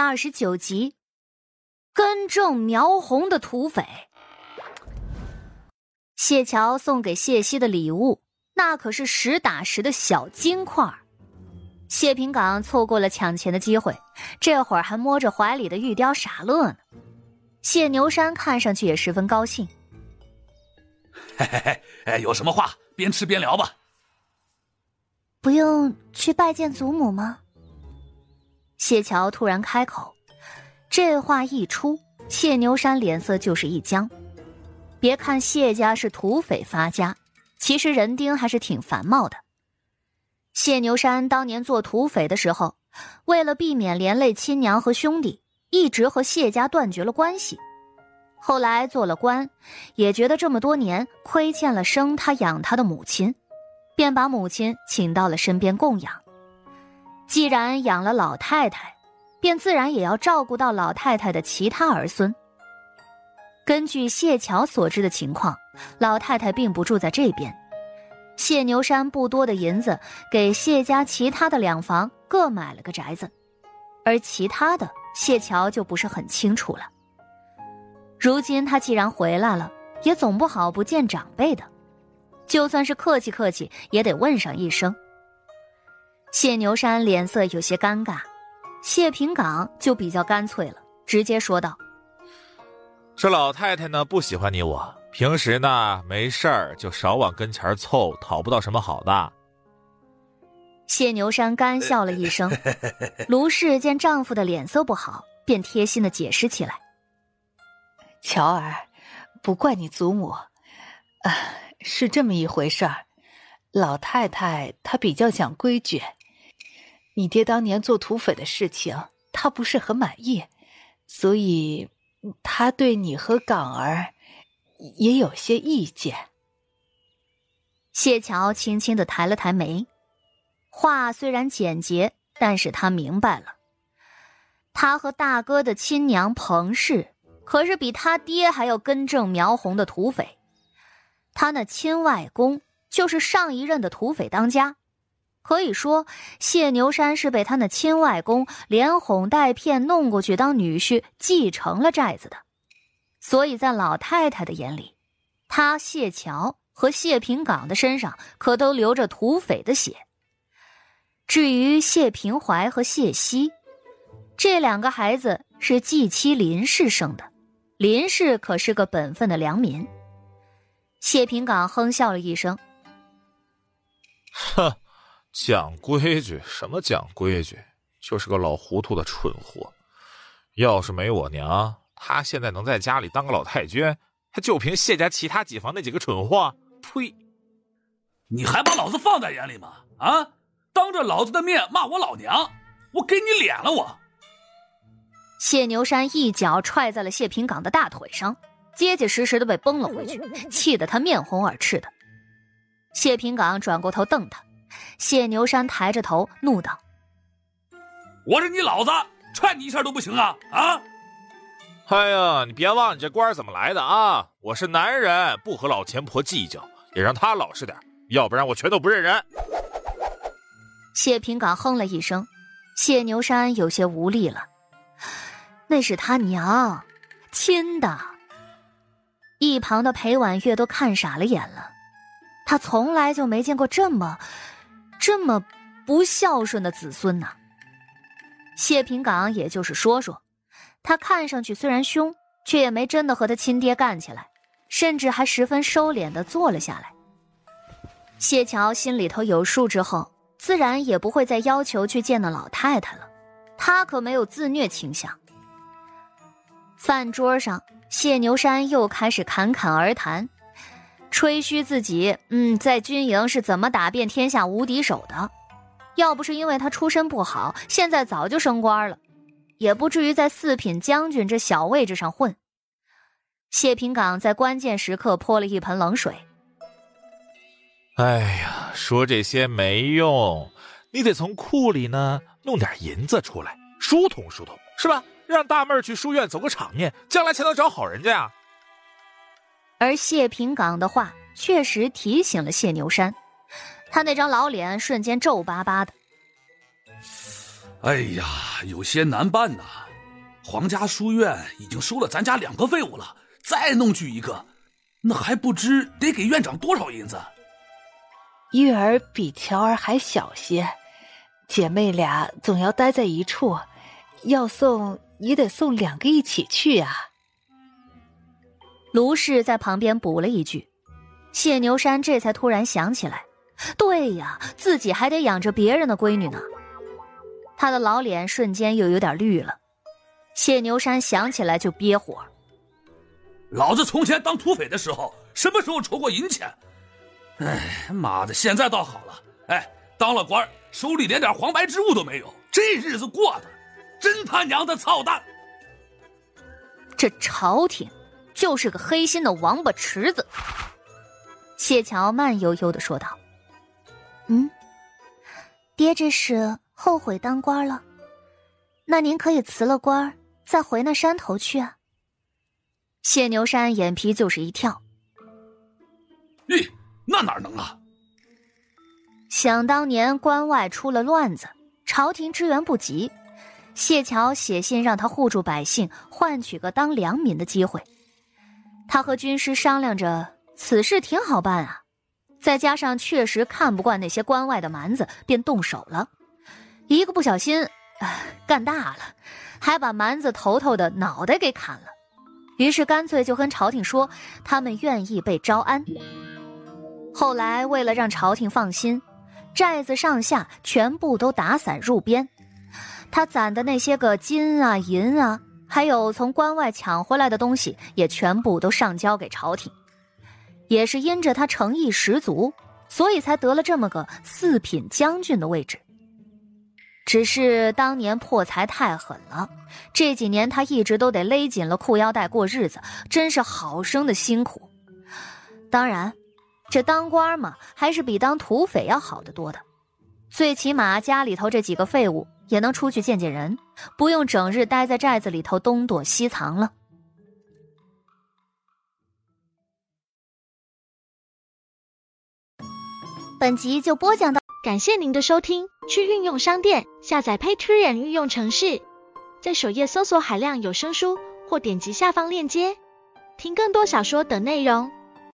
二十九集，根正苗红的土匪。谢桥送给谢希的礼物，那可是实打实的小金块谢平岗错过了抢钱的机会，这会儿还摸着怀里的玉雕傻乐呢。谢牛山看上去也十分高兴。嘿嘿嘿，哎，有什么话边吃边聊吧。不用去拜见祖母吗？谢桥突然开口，这话一出，谢牛山脸色就是一僵。别看谢家是土匪发家，其实人丁还是挺繁茂的。谢牛山当年做土匪的时候，为了避免连累亲娘和兄弟，一直和谢家断绝了关系。后来做了官，也觉得这么多年亏欠了生他养他的母亲，便把母亲请到了身边供养。既然养了老太太，便自然也要照顾到老太太的其他儿孙。根据谢桥所知的情况，老太太并不住在这边。谢牛山不多的银子给谢家其他的两房各买了个宅子，而其他的谢桥就不是很清楚了。如今他既然回来了，也总不好不见长辈的，就算是客气客气，也得问上一声。谢牛山脸色有些尴尬，谢平岗就比较干脆了，直接说道：“这老太太呢不喜欢你我，平时呢没事儿就少往跟前凑，讨不到什么好的。”谢牛山干笑了一声。卢氏见丈夫的脸色不好，便贴心的解释起来：“乔儿，不怪你祖母，啊，是这么一回事儿。老太太她比较讲规矩。”你爹当年做土匪的事情，他不是很满意，所以他对你和港儿也有些意见。谢桥轻轻的抬了抬眉，话虽然简洁，但是他明白了。他和大哥的亲娘彭氏，可是比他爹还要根正苗红的土匪。他那亲外公就是上一任的土匪当家。可以说，谢牛山是被他那亲外公连哄带骗弄过去当女婿，继承了寨子的。所以在老太太的眼里，他谢桥和谢平岗的身上可都流着土匪的血。至于谢平怀和谢希，这两个孩子是继妻林氏生的，林氏可是个本分的良民。谢平岗哼笑了一声，哼。讲规矩？什么讲规矩？就是个老糊涂的蠢货。要是没我娘，他现在能在家里当个老太君，还就凭谢家其他几房那几个蠢货？呸！你还把老子放在眼里吗？啊！当着老子的面骂我老娘，我给你脸了！我。谢牛山一脚踹在了谢平岗的大腿上，结结实实的被崩了回去，气得他面红耳赤的。谢平岗转过头瞪他。谢牛山抬着头怒道：“我是你老子，踹你一下都不行啊！啊！哎呀，你别忘你这官怎么来的啊！我是男人，不和老钱婆计较，也让他老实点，要不然我全都不认人。”谢平岗哼了一声，谢牛山有些无力了。那是他娘，亲的。一旁的裴婉月都看傻了眼了，他从来就没见过这么……这么不孝顺的子孙呢？谢平岗也就是说说，他看上去虽然凶，却也没真的和他亲爹干起来，甚至还十分收敛的坐了下来。谢桥心里头有数之后，自然也不会再要求去见那老太太了。他可没有自虐倾向。饭桌上，谢牛山又开始侃侃而谈。吹嘘自己，嗯，在军营是怎么打遍天下无敌手的？要不是因为他出身不好，现在早就升官了，也不至于在四品将军这小位置上混。谢平岗在关键时刻泼了一盆冷水。哎呀，说这些没用，你得从库里呢弄点银子出来，疏通疏通，是吧？让大妹儿去书院走个场面，将来才能找好人家呀。而谢平岗的话确实提醒了谢牛山，他那张老脸瞬间皱巴巴的。哎呀，有些难办呐！皇家书院已经收了咱家两个废物了，再弄去一个，那还不知得给院长多少银子。玉儿比乔儿还小些，姐妹俩总要待在一处，要送也得送两个一起去啊。卢氏在旁边补了一句，谢牛山这才突然想起来，对呀，自己还得养着别人的闺女呢。他的老脸瞬间又有点绿了。谢牛山想起来就憋火，老子从前当土匪的时候，什么时候筹过银钱？哎，妈的！现在倒好了，哎，当了官，手里连点黄白之物都没有，这日子过的，真他娘的操蛋！这朝廷就是个黑心的王八池子。谢桥慢悠悠的说道：“嗯，爹这是后悔当官了？那您可以辞了官，再回那山头去啊。”谢牛山眼皮就是一跳。咦？那哪能啊！想当年关外出了乱子，朝廷支援不及，谢桥写信让他护住百姓，换取个当良民的机会。他和军师商量着，此事挺好办啊。再加上确实看不惯那些关外的蛮子，便动手了。一个不小心，干大了，还把蛮子头头的脑袋给砍了。于是干脆就跟朝廷说，他们愿意被招安。后来，为了让朝廷放心，寨子上下全部都打散入编。他攒的那些个金啊、银啊，还有从关外抢回来的东西，也全部都上交给朝廷。也是因着他诚意十足，所以才得了这么个四品将军的位置。只是当年破财太狠了，这几年他一直都得勒紧了裤腰带过日子，真是好生的辛苦。当然。这当官嘛，还是比当土匪要好得多的。最起码家里头这几个废物也能出去见见人，不用整日待在寨子里头东躲西藏了。本集就播讲到，感谢您的收听。去运用商店下载 Patreon 运用城市，在首页搜索海量有声书，或点击下方链接听更多小说等内容。